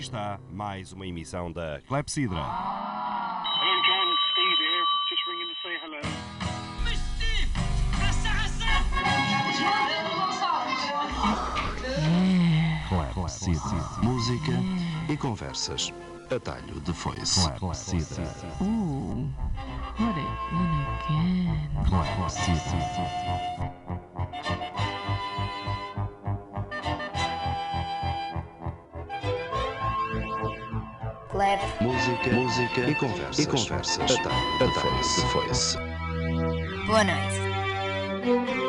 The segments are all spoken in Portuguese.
aqui está mais uma emissão da Clepsidra. Clepsidra. Música e conversas. Atalho de foice. Clepsidra. Ooh, what it in again. Música, música e conversas. E conversas. De foice. De foice. Boa noite.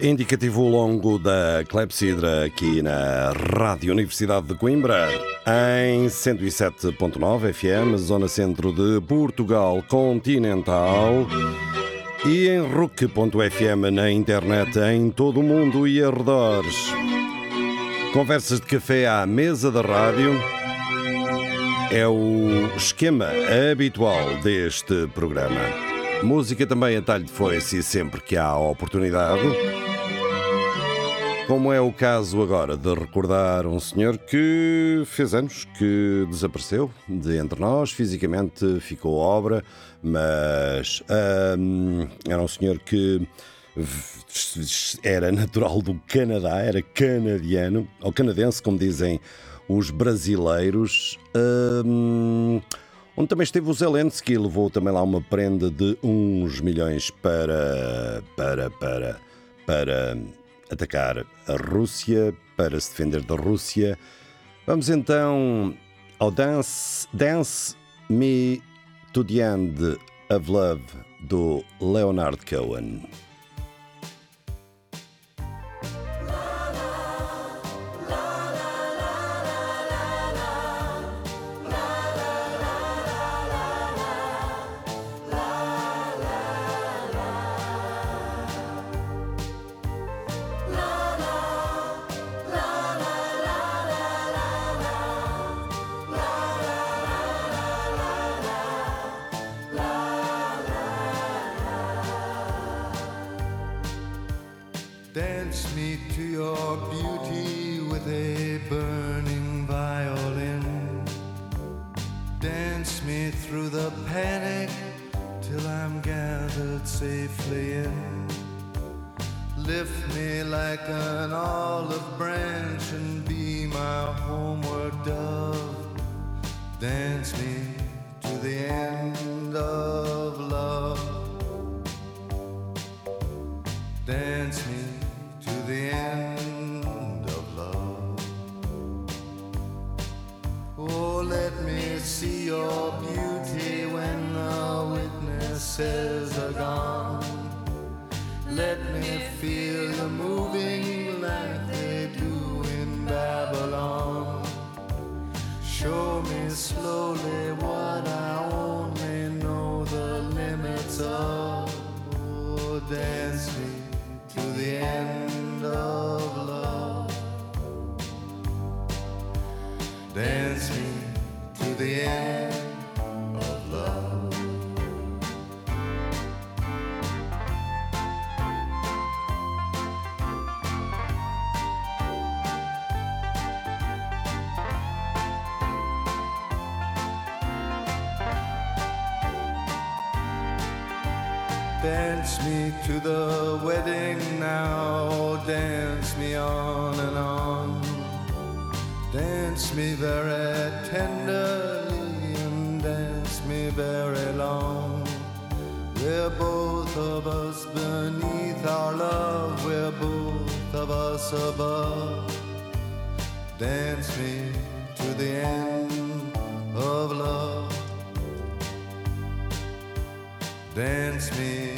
Indicativo longo da Clepsidra aqui na Rádio Universidade de Coimbra, em 107.9 FM, zona centro de Portugal continental e em RUC.fm na internet em todo o mundo e arredores. Conversas de café à mesa da rádio é o esquema habitual deste programa. Música também a talho de foice sempre que há oportunidade. Como é o caso agora de recordar um senhor que fez anos, que desapareceu de entre nós, fisicamente ficou obra, mas hum, era um senhor que era natural do Canadá, era canadiano, ou canadense, como dizem os brasileiros. Hum, onde também esteve o Zelensky, levou também lá uma prenda de uns milhões para, para, para, para atacar a Rússia, para se defender da Rússia. Vamos então ao Dance, Dance Me to the End of Love do Leonard Cohen. Dance me to your beauty with a burning violin. Dance me through the panic till I'm gathered safely in. Lift me like an olive branch and be my homeward dove. Dance me to the end of Dance me very tenderly and dance me very long. We're both of us beneath our love, we're both of us above. Dance me to the end of love. Dance me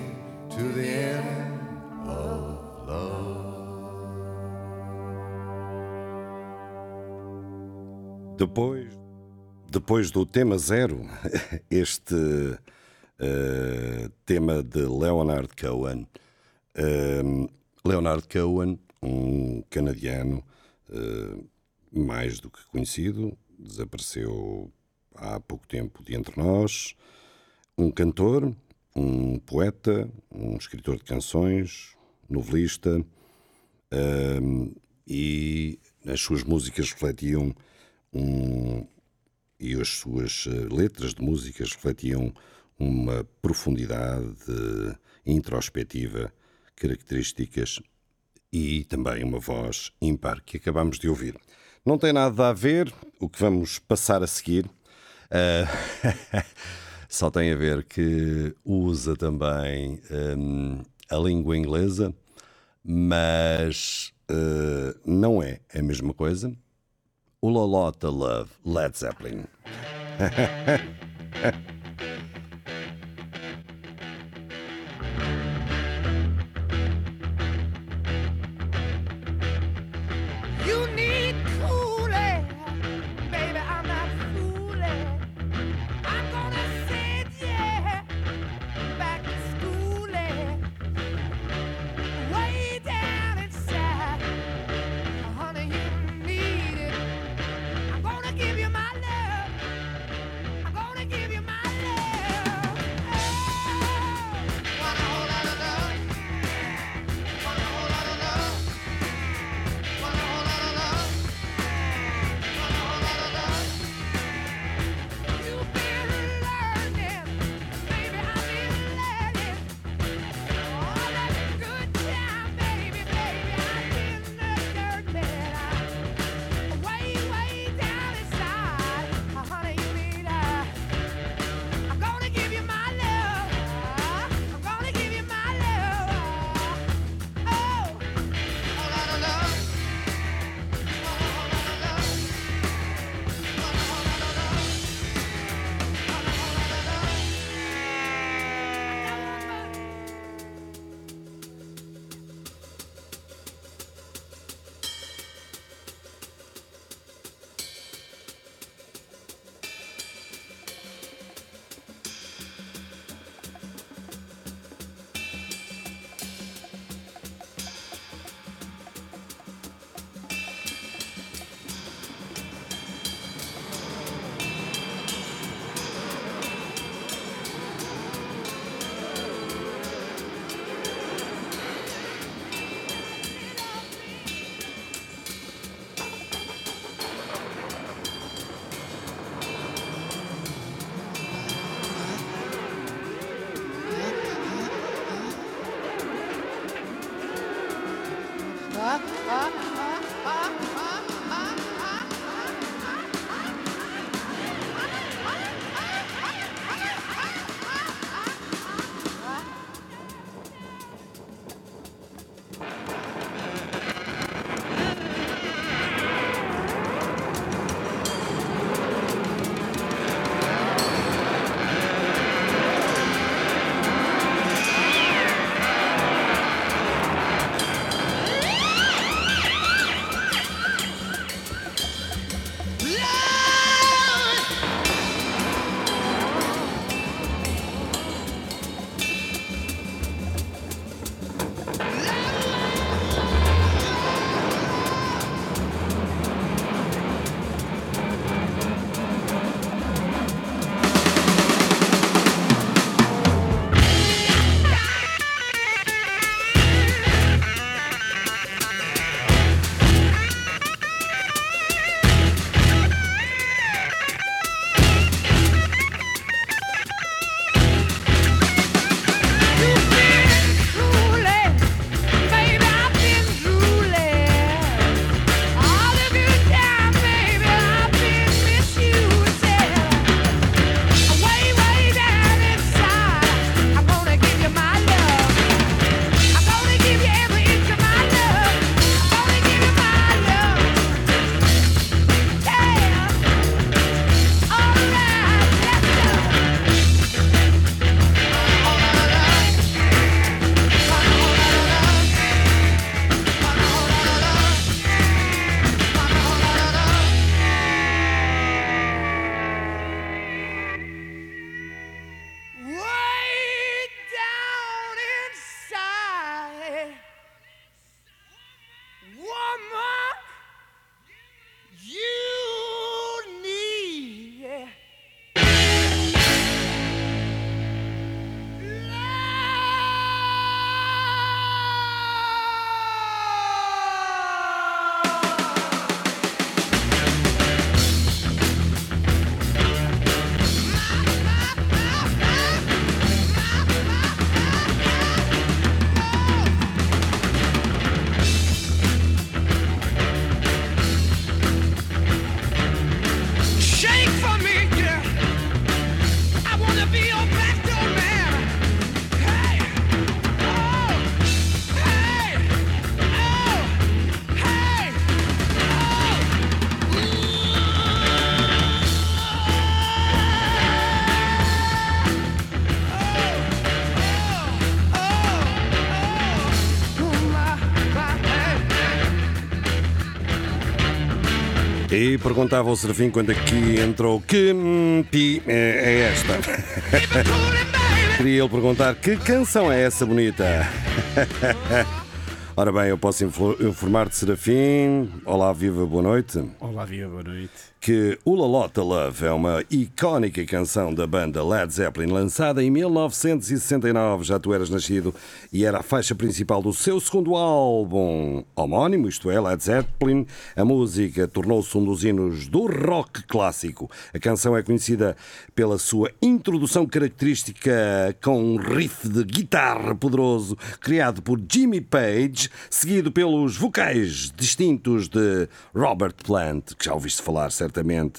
to the end of love. Depois, depois do tema zero, este eh, tema de Leonard Cohen. Eh, Leonard Cohen, um canadiano eh, mais do que conhecido, desapareceu há pouco tempo de entre nós. Um cantor, um poeta, um escritor de canções, novelista, eh, e as suas músicas refletiam um, e as suas eh, letras de músicas refletiam uma profundidade introspectiva, características e também uma voz ímpar que acabamos de ouvir. Não tem nada a ver o que vamos passar a seguir. eh, só tem a ver que usa também hum, a língua inglesa, mas eh, não é a mesma coisa. O Lolota Love, Led Zeppelin. perguntava ao Serafim quando aqui entrou que hum, pi é, é esta. Queria ele perguntar que canção é essa bonita? Ora bem, eu posso info- informar-te, Serafim. Olá, viva, boa noite. Olá, Via, boa noite. Que Ula Lotta Love é uma icónica canção da banda Led Zeppelin, lançada em 1969. Já tu eras nascido e era a faixa principal do seu segundo álbum homónimo, isto é, Led Zeppelin. A música tornou-se um dos hinos do rock clássico. A canção é conhecida pela sua introdução característica com um riff de guitarra poderoso criado por Jimmy Page, seguido pelos vocais distintos de Robert Plant, que já ouviste falar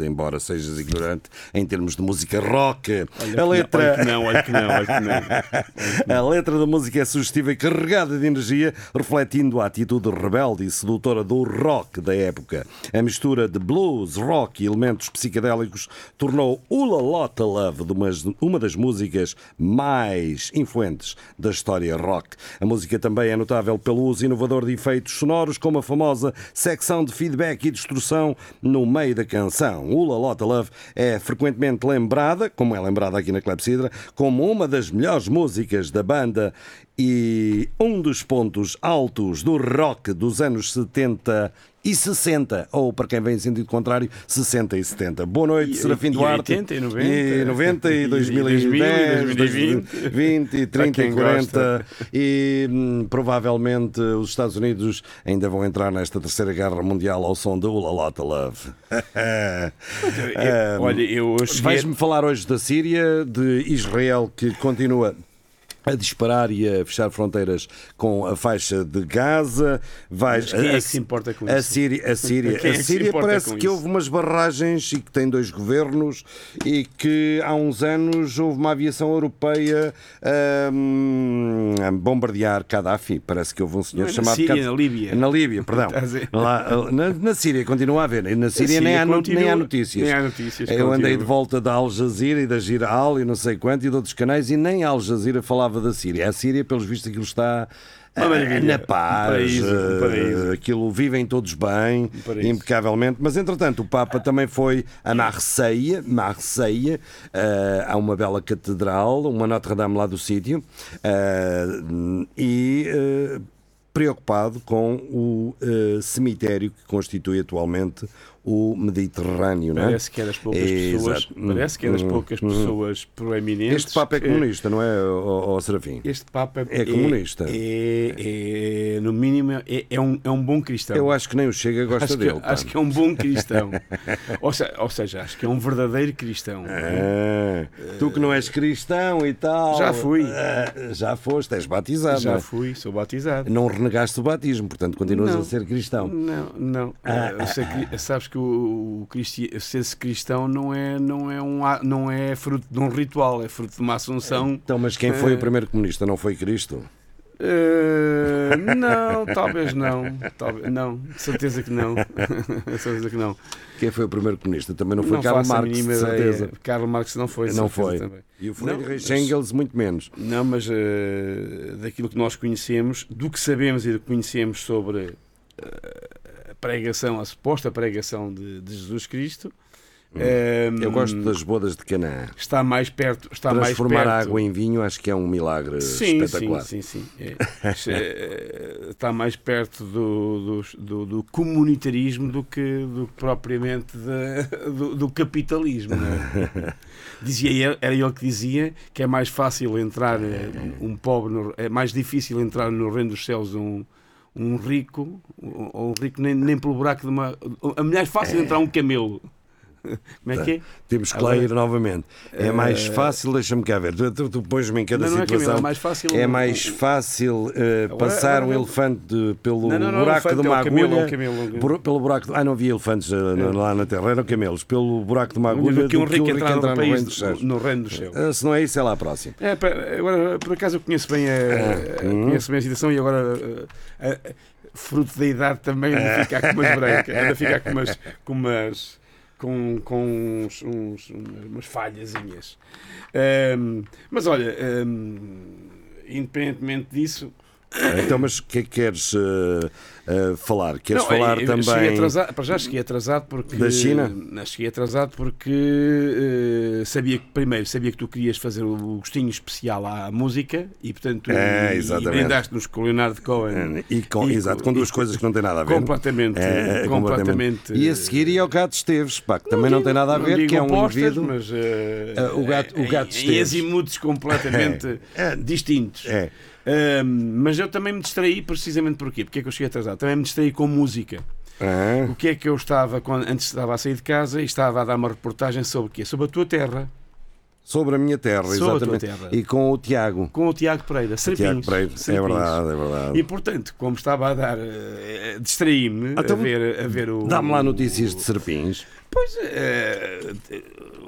embora sejas ignorante em termos de música rock. a letra. Olha que não, olha que não, olha que não. A letra da música é sugestiva e carregada de energia, refletindo a atitude rebelde e sedutora do rock da época. A mistura de blues, rock e elementos psicadélicos tornou Ula Lotta Love uma das músicas mais influentes da história rock. A música também é notável pelo uso inovador de efeitos sonoros, como a famosa secção de feedback e distorção no meio da canção. Ula Lotta Love é frequentemente lembrada, como é lembrada aqui na Clepsidra, como uma das melhores músicas da banda e um dos pontos altos do rock dos anos 70 e 60, ou para quem vem em sentido contrário, 60 e 70. Boa noite, E- Serafim e Duarte. 80 e 90. E 90 e E 2010, 2020. 2020 e 30 e quem 40. E hum, provavelmente os Estados Unidos ainda vão entrar nesta terceira guerra mundial ao som da Ula Lotta Love. Eu- olha, eu cheguei. Vais-me falar hoje da Síria, de Israel, que continua a disparar e a fechar fronteiras com a faixa de Gaza. Vais, Mas quem é a, que se importa com a isso? Síria, a Síria, Quem é a que Síria importa parece com que houve umas barragens e que tem dois governos e que há uns anos houve uma aviação europeia hum, a bombardear Gaddafi. Parece que houve um senhor é na chamado Síria, Kad- na Líbia. Na Líbia, perdão. Lá, na, na Síria continua a haver. Na Síria, nem, Síria há, no- continua- nem há notícias. nem há notícias, Eu andei continua. de volta da Al Jazeera e da Giral e não sei quanto e de outros canais e nem a Al Jazeera falava da Síria. A Síria, pelos vistos, aquilo está na paz, Um paraíso, um ah, paraíso. aquilo vivem todos bem, paraíso. impecavelmente. Mas entretanto, o Papa também foi a Marseille, Marseille, ah, há uma bela catedral, uma Notre-Dame lá do sítio, ah, e ah, preocupado com o cemitério que constitui atualmente o Mediterrâneo, não é? Parece que é das poucas pessoas. Exato. Parece que é das Hum, poucas hum. pessoas proeminentes. Este Papa é que- comunista, não é, ó ó, Serafim? Este Papa É comunista. É, é, no mínimo, é, é um, é um bom cristão. Eu acho que nem o Chega gosta acho, que, dele. pá. acho que é um bom cristão. ou, se- ou seja, acho que é um verdadeiro cristão. Ah, tu que não és cristão e tal. Já fui. Ah, já foste, és batizado. Já é? fui, sou batizado. Não renegaste o batismo, portanto continuas Não. a ser cristão. Não, não. Ah, Eh, ser cri- sabes que o, o cristi- ser-se cristão não é, não, é um, não é fruto de um ritual, é fruto de uma assunção. Então, mas quem foi Eh, o primeiro comunista? Não foi Cristo? Eh, não, talvez não. Talvez, não, certeza que não. Certeza que não. Quem foi o primeiro comunista? Também não foi não Karl Marx, mínima certeza. ideia. Karl Marx não foi. Não foi. Também. E o Friedrich Engels, muito menos. Não, mas eh, daquilo que nós conhecemos, do que sabemos e do que conhecemos sobre eh, pregação, a suposta pregação de, de Jesus Cristo, Hum. Eu gosto das bodas de Canaã. está mais perto, está mais Transformar perto. água em vinho acho que é um milagre Sim, espetacular. sim, sim, sim. É. Está mais perto do, do, do- comunitarismo do que, do propriamente da- do, do capitalismo. é? Dizia era ele que dizia que é mais fácil entrar eh, um pobre, no- é mais difícil entrar no reino dos céus um, um rico, ou um rico nem, nem pelo buraco de uma. É mais fácil entrar um camelo. Como é que é? Temos que lá Agora- ir novamente. É mais fácil, deixa-me cá ver. Tu, tu, tu pões-me em cada Não, não é camelo, situação. é mais fácil. É mais fácil eh, Agora- passar um elefante pelo buraco de é uma agulha. é é pelo buraco Ah, não havia elefantes eh, no- lá na Terra, eram camelos. Pelo buraco de uma agulha do que um rico entrar no, reino país, no reino dos céus. Ah, Se não é isso, é lá próximo. É, agora, por acaso eu conheço bem a, hum. conheço bem a situação e agora a- a- fruto da idade também anda a ficar com umas brancas, anda a ficar com umas com umas com, com uns, uns- umas falhazinhas. Ahm, mas olha, ahm, independentemente disso, Então, mas o que é que queres? eh, eh, falar. Queres Não, falar eu- também. Cheguei atrasado, para já cheguei atrasado porque. Da China? Não, cheguei atrasado porque eh, sabia que, primeiro, sabia que tu querias fazer o gostinho especial à música e, portanto, É, e- e emendaste-nos com o Leonardo Cohen. E com, E exato, com- duas e- coisas que não têm nada a ver. Completamente, É, é, completamente. E a seguir ia ao Gato Esteves, pá, que também não tem nada a ver, que é um opostas, indivíduo. mas Ah, o gato- o gato em, Esteves. azimutos completamente É. distintos. É. Mas eu também me distraí precisamente por quê? Porque é que eu cheguei atrasado? Também me distraí com música. Ah, O que é que eu estava, quando, antes estava a sair de casa e estava a dar uma reportagem sobre o quê? Sobre a tua terra, sobre a minha terra, Sobre exatamente. terra. E com o Tiago. com o Tiago Pereira, Tiago Serpins. Pereira. É verdade, é verdade. E portanto, como estava a dar, eh, distraí-me Então, a, ver, a ver o. Dá-me lá notícias de Serpins. Pois, eh,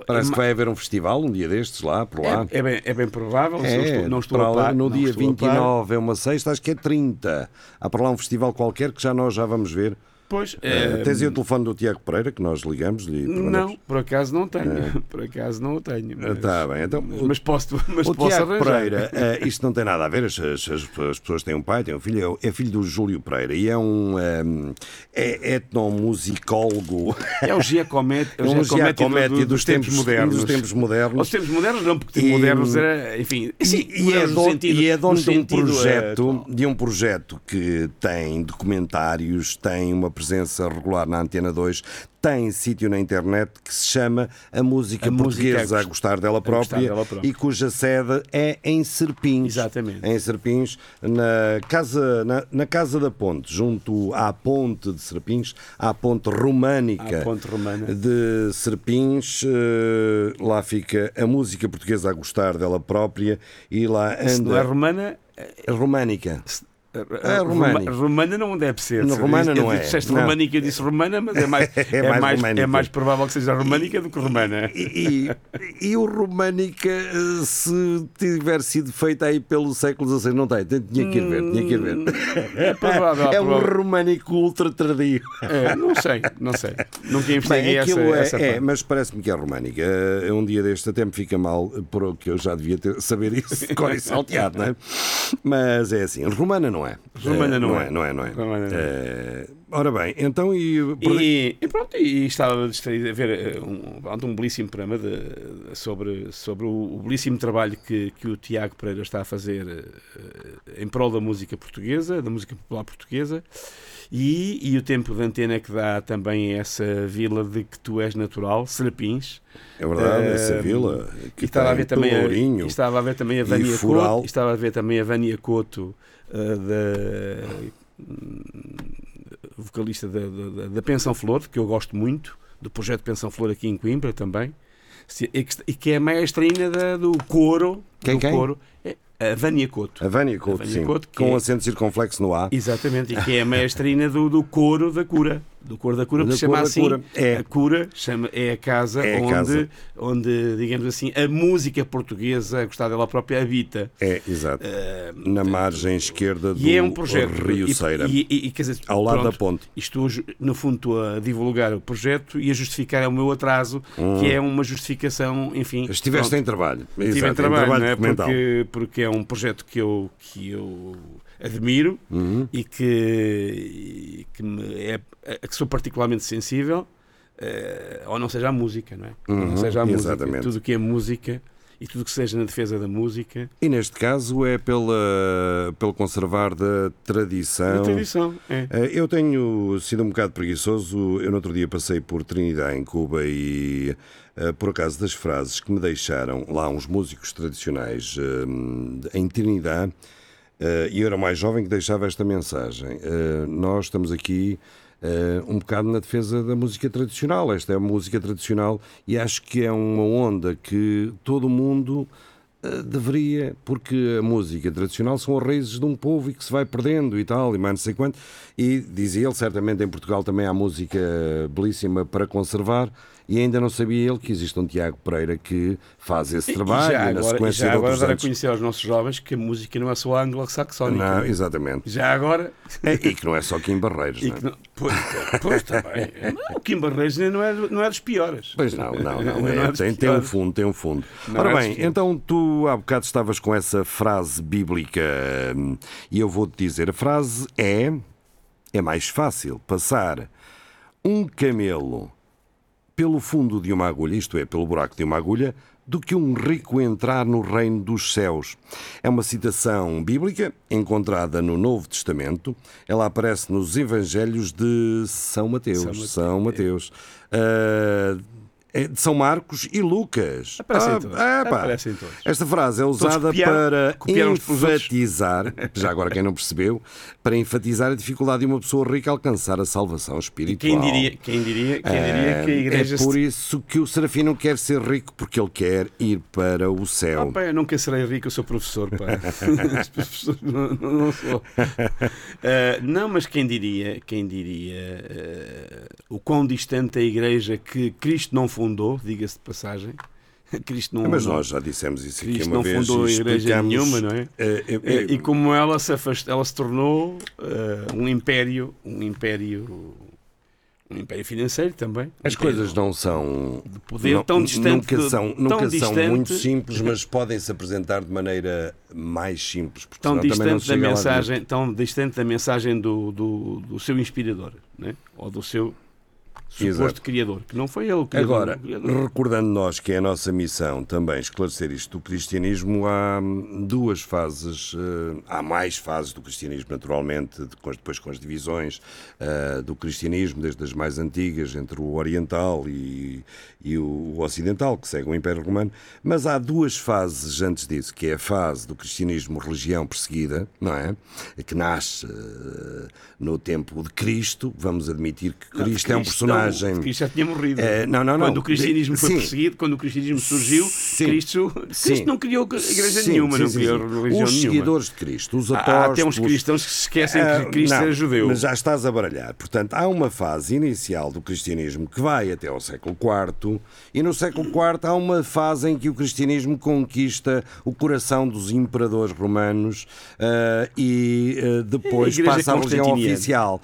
Parece é que vai haver um festival um dia destes lá, por lá. é, é bem, é bem provável, se não estou, não estou para a lá, par, no dia estou a par. 29 é uma sexta, acho que é 30. Há para lá um festival qualquer que já nós já vamos ver. Pois, eh, tens aí o telefone do Tiago Pereira que nós ligamos e Não, por acaso não tenho. Por acaso não o tenho. Mas, Está bem, então mas, mas posso, mas o posso Tiago arranjar. Pereira, eh, isto não tem nada a ver, as, as- as pessoas têm um pai, têm um filho, é é filho do Júlio Pereira e é um ehm, é etnomusicólogo, É o Giacometti, é um Giacometti do- do- dos, tempos, modernos. Dos tempos modernos. Aos tempos modernos não, porque E- modernos era, enfim, sim, E, é dono, sentido- e é dono no de um projeto, atual. de um projeto que tem documentários, tem uma presença regular na Antena 2, tem sítio na internet que se chama A Música A Música Portuguesa a a Gost- Gostar dela Gostar própria, Dela Própria. e cuja sede é em Serpins. Exatamente. Em Serpins, na casa, na, na casa da Ponte, junto à Ponte de Serpins, à Ponte Românica À Ponte Romana. de Serpins. eh, lá fica a música portuguesa a gostar dela própria e lá Se não é anda. romana, a românica. A românica. romana não deve ser. No romana Eu não é. Disseste Não. românica, eu disse romana, mas é mais, É é, mais é mais provável que seja românica do que romana. E, e, e o Românica, eh, se tiver sido feito aí pelo século XVI, não tem, tinha que ir ver, tinha que ir ver. É provável. É um românico ultra tardio. É, não sei, não sei. Nunca investiguei essa, é, essa é, mas parece-me que é românica. Eh, Um dia deste até me fica mal, por que eu já devia ter, saber isso de cor e salteado, não é? Mas é assim, romana não é. Romana Eh, não não é. é. Não é, não é. Romana não é. Eh, ora bem, então e. E, e pronto, e estava distraído a ver eh, um, um belíssimo programa de- sobre, sobre o, o belíssimo trabalho que, que o Tiago Pereira está a fazer eh, em prol da música portuguesa, da música popular portuguesa, e, e o tempo de antena que dá também a essa vila de que tu és natural, Serapins. É verdade, essa Eh, vila. Que estava a ver também a, Pelourinho. estava a ver também a Vânia. Couto, estava a ver também a Vânia Couto da hum, vocalista da, da, da Pensão Flor, que eu gosto muito, do projeto Pensão Flor aqui em Coimbra também, e que, é a maestrina da- do coro. Quem, do quem? coro é a Vânia Couto. A Vânia Couto, Vânia sim. Couto, com é- acento circunflexo no A. Exatamente, e que é a maestrina do, do coro da cura. Do coro da cura, porque se chama Cor assim. Cura. É. A cura chama, é a casa, É a onde, casa. onde, digamos assim, a música portuguesa, a gostar dela própria, habita. É, exato. Na margem esquerda do E é um projeto. Rio Ceira. E, e- e, quer dizer, Ao lado pronto, da ponte. Estou, no fundo, estou a divulgar o projeto e a justificar o meu atraso, que é uma justificação, enfim. Hum. Estiveste pronto, em trabalho. Estive em trabalho, não é? documental. porque, porque é um projeto que eu, que eu admiro Uhum. e que, que, me é, que sou particularmente sensível, eh, ou não seja a música, não é? Uhum, não seja a música. exatamente. Tudo o que é música e tudo o que seja na defesa da música, E neste caso é pela, pelo conservar da tradição. da tradição. É. Eh, Eu tenho sido um bocado preguiçoso. Eu no outro dia passei por Trinidad, em Cuba, e eh, por acaso das frases que me deixaram lá uns músicos tradicionais em Trinidad, e eu era o mais jovem que deixava esta mensagem. Nós estamos aqui eh, um bocado na defesa da música tradicional. Esta é a música tradicional e acho que é uma onda que todo mundo eh, deveria, porque a música tradicional são as raízes de um povo e que se vai perdendo e tal, e mais não sei quanto. E dizia ele, certamente em Portugal também há música belíssima para conservar. E ainda não sabia ele que existe um Tiago Pereira que faz esse trabalho e já na agora, e sequência já agora dar a conhecer aos nossos jovens que a música não é só anglo-saxónica. Não, exatamente. Já agora. É, e que não é só em Barreiros, E não é? não, pois, pois também. O Kim Barreiros não é, não é dos piores. Pois não, não, não. Não é, é dos tem, tem um fundo, tem um fundo. Não Ora é bem, então tu há bocado estavas com essa frase bíblica hum, e eu vou-te dizer, a frase é é mais fácil passar um camelo pelo fundo de uma agulha, isto é, pelo buraco de uma agulha, do que um rico entrar no reino dos céus. É uma citação bíblica encontrada no Novo Testamento. Ela aparece nos Evangelhos de São Mateus. São Mateus. São Mateus. É de São Marcos e Lucas. Aparecem Ah, todos. é. Aparecem todos. Esta frase é usada copiaram- para enfatizar, já agora quem não percebeu, para enfatizar a dificuldade de uma pessoa rica alcançar a salvação espiritual. Quem diria, quem diria, quem diria que a igreja É por isso que o Serafim não quer ser rico, porque ele quer ir para o céu. Ah, pá, eu nunca serei rico, eu sou professor, pá. Não, não sou. Ah, não, mas quem diria, quem diria ah, o quão distante a igreja que Cristo não fundou, diga-se de passagem. Cristo não, Mas nós já dissemos isso aqui Cristo uma não vez. fundou e igreja nenhuma, não é? eh, eh, Eh, E como ela se afastou, ela se tornou ah, um império, um império, um império financeiro também. As Um coisas não são. de poder não- tão distante, Nunca de- são, tão nunca são distante- muito simples, mas podem se apresentar de maneira mais simples. Porque tão distante da mensagem, tão distante da mensagem do, do, do seu inspirador, né? ou do seu suposto Exato. criador, que não foi ele o criador. Agora, criador. recordando nós que é a nossa missão também esclarecer isto do cristianismo, há duas fases, eh, há mais fases do cristianismo, naturalmente, depois com as divisões eh, do cristianismo, desde as mais antigas, entre o oriental e, e o ocidental, que segue o Império Romano, mas há duas fases antes disso, que é a fase do cristianismo religião perseguida, não é? Que nasce eh, no tempo de Cristo, vamos admitir que Cristo, é um personagem... Não, Cristo já tinha morrido. É, não, não, não. Quando o cristianismo foi Sim. perseguido, quando o cristianismo surgiu, Sim. Cristo. Cristo não criou igreja nenhuma, não criou religião Os nenhuma. seguidores de Cristo, os Há- apóstolos... Há até uns cristãos que se esquecem que Cristo não, era judeu. Mas já estás a baralhar. Portanto, há uma fase inicial do cristianismo que vai até ao século IV, e no século IV há uma fase em que o cristianismo conquista o coração dos imperadores romanos ah, e ah, depois É a passa à religião constantiniana. oficial.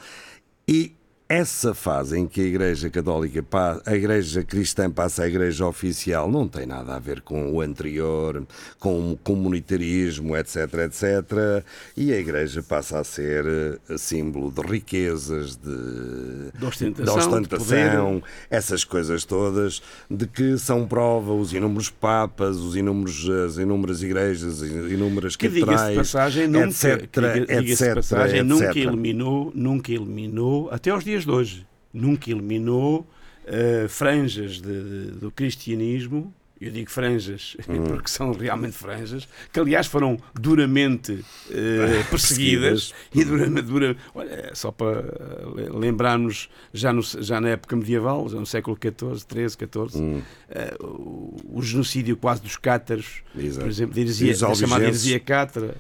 E essa fase em que a Igreja Católica, a Igreja Cristã passa à Igreja Oficial, não tem nada a ver com o anterior, com o comunitarismo, etc, etc. E a Igreja passa a ser eh, símbolo de riquezas, de, De ostentação, de ostentação, de essas coisas todas, de que são prova os inúmeros papas, os inúmeros, as inúmeras igrejas, as inúmeras que catedrais, passagem, nunca, etc, que diga- etc, passagem, nunca etc. eliminou, nunca eliminou, até aos dias de hoje, nunca eliminou eh, franjas de- de- do cristianismo, eu digo franjas Hum. porque são realmente franjas, que aliás foram duramente eh, perseguidas, e duramente, dura, olha, só para lembrarmos, já, no- já na época medieval, já no século XIV, XIII, XIV, Hum. eh, o, o genocídio quase dos cátaros, Exato. por exemplo, os da chamada heresia cátara.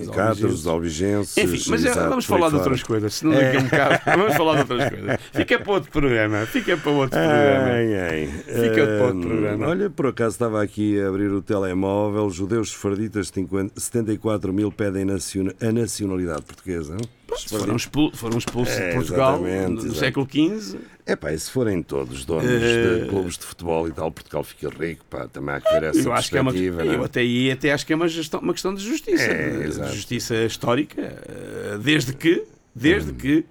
Os Cátaros, os albigenses. Enfim, mas é, exato, vamos falar de outras coisas, senão É. daqui a um bocado vamos falar de outras coisas. Fica para outro programa, fica para outro programa. Ai, ai. Fica para outro Hum, programa. Olha, por acaso estava aqui a abrir o telemóvel. Judeus sefarditas, 50 74 mil pedem a nacionalidade portuguesa. Foram, expul- foram expulsos É, de Portugal exatamente, no exato. século XV. É pá, e se forem todos donos Eh, de clubes de futebol e tal, Portugal fica rico, pá, também há que ver essa Eu acho que é uma, perspectiva, eu é? até aí até acho que é uma, gestão, uma questão de justiça, É, de exato. justiça histórica, eh, desde que, desde Hum. que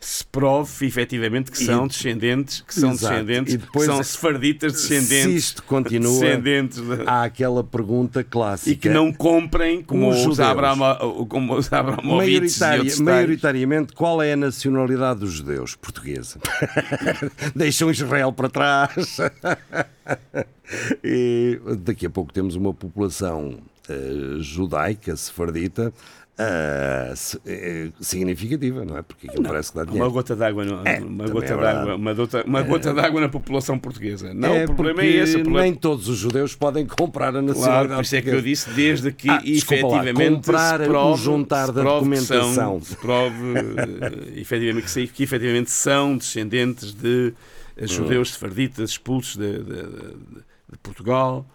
se prove efetivamente que E- são descendentes, que são Exato. descendentes, E depois, que são sefarditas descendentes, Se isto continua, descendentes de- há aquela pergunta clássica. e que não comprem como Os os. Abramo, como os Abramovites e tais. maioritariamente, qual é a nacionalidade dos judeus? Portuguesa. Deixam Israel para trás. e daqui a pouco temos uma população eh, judaica, sefardita, eh, significativa, não é? Porque aquilo parece que dá Uma dinheiro. gota d'água, É, uma gota é d'água, uma gota, uma gota d'água na população portuguesa. Não, é o problema é esse. Problema... Nem todos os judeus podem comprar a nacionalidade Claro, por isso é que eu disse, desde que Ah, desculpa lá, efetivamente comprar se o prove, juntar da prove que são- documentação. se prove eh, efetivamente, que, que efetivamente são descendentes de eh, Hum. judeus sefarditas expulsos de, de- de- de Portugal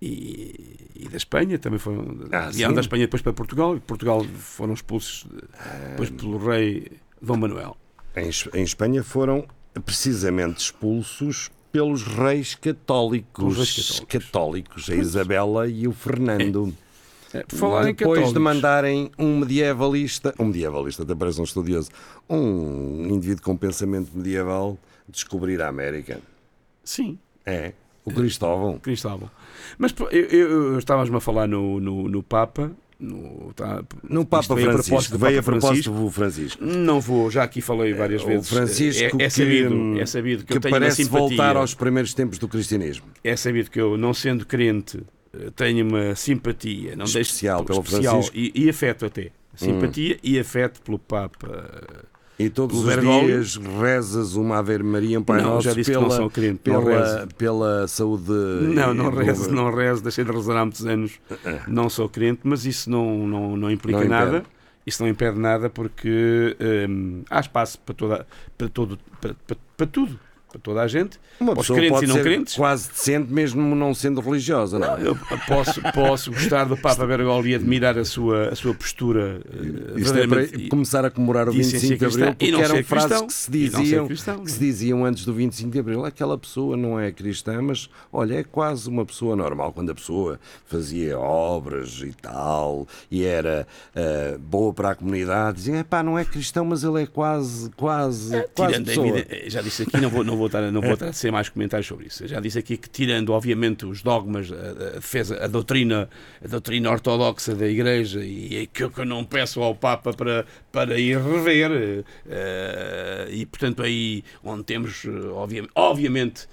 e, e da Espanha, também foram Ah, vieram da Espanha depois para Portugal, e Portugal foram expulsos eh, depois pelo rei Dom Manuel. Em, em Espanha foram precisamente expulsos pelos reis católicos, reis católicos. católicos, a Isabela e o Fernando. É, por falar Depois de mandarem um medievalista, um medievalista, até parece um estudioso, um indivíduo com pensamento medieval descobrir a América. Sim, É, o Cristóvão. Cristóvão. Mas eu, eu, eu estávamos a falar no, no, no Papa. No, tá, No Papa veio a Francisco, propósito do veio a propósito do Francisco. Não vou, já aqui falei várias O vezes. Francisco é, é que- sabido, é sabido que, que eu tenho parece voltar aos primeiros tempos do cristianismo. É sabido que eu, não sendo crente, eh, tenho uma simpatia, não deixo- Especial pelo especial Francisco. e, e afeto até. Simpatia e afeto pelo Papa. E todos os dias rezas uma Ave Maria, um Pai Não, Nosso, já disse que pela, não sou crente, pela, pela saúde. Não, não rezo, não rezo, deixei de rezar há muitos anos. Não sou crente, mas isso não, não, não implica Não impede. nada. Isso não impede nada porque hum, há espaço para, toda, para, todo, para, para, para tudo, para toda a gente. Uma Para os pessoa crentes e não crentes. quase decente mesmo não sendo religiosa, não é? Eu posso, posso gostar do Papa Bergoglio e admirar a sua, a sua postura eh, Isto é para começar a comemorar o de 25 de Abril, porque não eram frases cristão. que se não diziam, cristão, que se não é? diziam antes do 25 de Abril. Aquela pessoa não é cristã, mas olha, é quase uma pessoa normal. Quando a pessoa fazia obras e tal, e era ah, boa para a comunidade, dizia, pá, não é cristão, mas ele é quase, quase, quase Tirando a pessoa. já disse aqui, não vou, não vou estar, não vou estar a ser mais comentários sobre isso. Eu Já disse aqui que, tirando, obviamente, os dogmas, a, a defesa, a doutrina, a doutrina ortodoxa da Igreja, e é que eu que eu não peço ao Papa para, para ir rever, eh, e portanto, aí onde temos, eh, obvia- obviamente,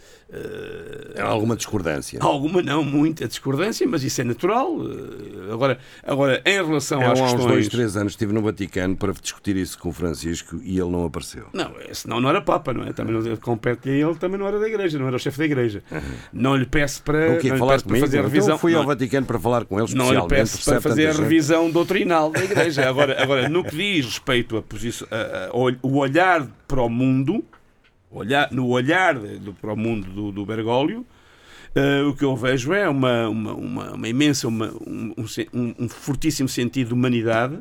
Há alguma discordância. Alguma, não, muita discordância, mas isso é natural. Eh, Agora, agora em relação Eu, às há uns questões. dois, três anos estive no Vaticano para discutir isso com o Francisco e ele não apareceu. Não, eh, senão não era Papa, não é? Também não, compete a ele, também não era da Igreja, não era o chefe da Igreja. Não lhe peço para, O quê? Falar peço para fazer a Então revisão. fui não, ao Vaticano para falar com eles não lhe peço para fazer a tanta gente. revisão doutrinal da Igreja. Agora, agora no que diz respeito a posição, a- a- ol- o olhar para o mundo, olhar, no olhar do, para o mundo do, do Bergoglio, eh, o que eu vejo é uma, uma, uma, uma imensa, uma- um, um um- fortíssimo sentido de humanidade,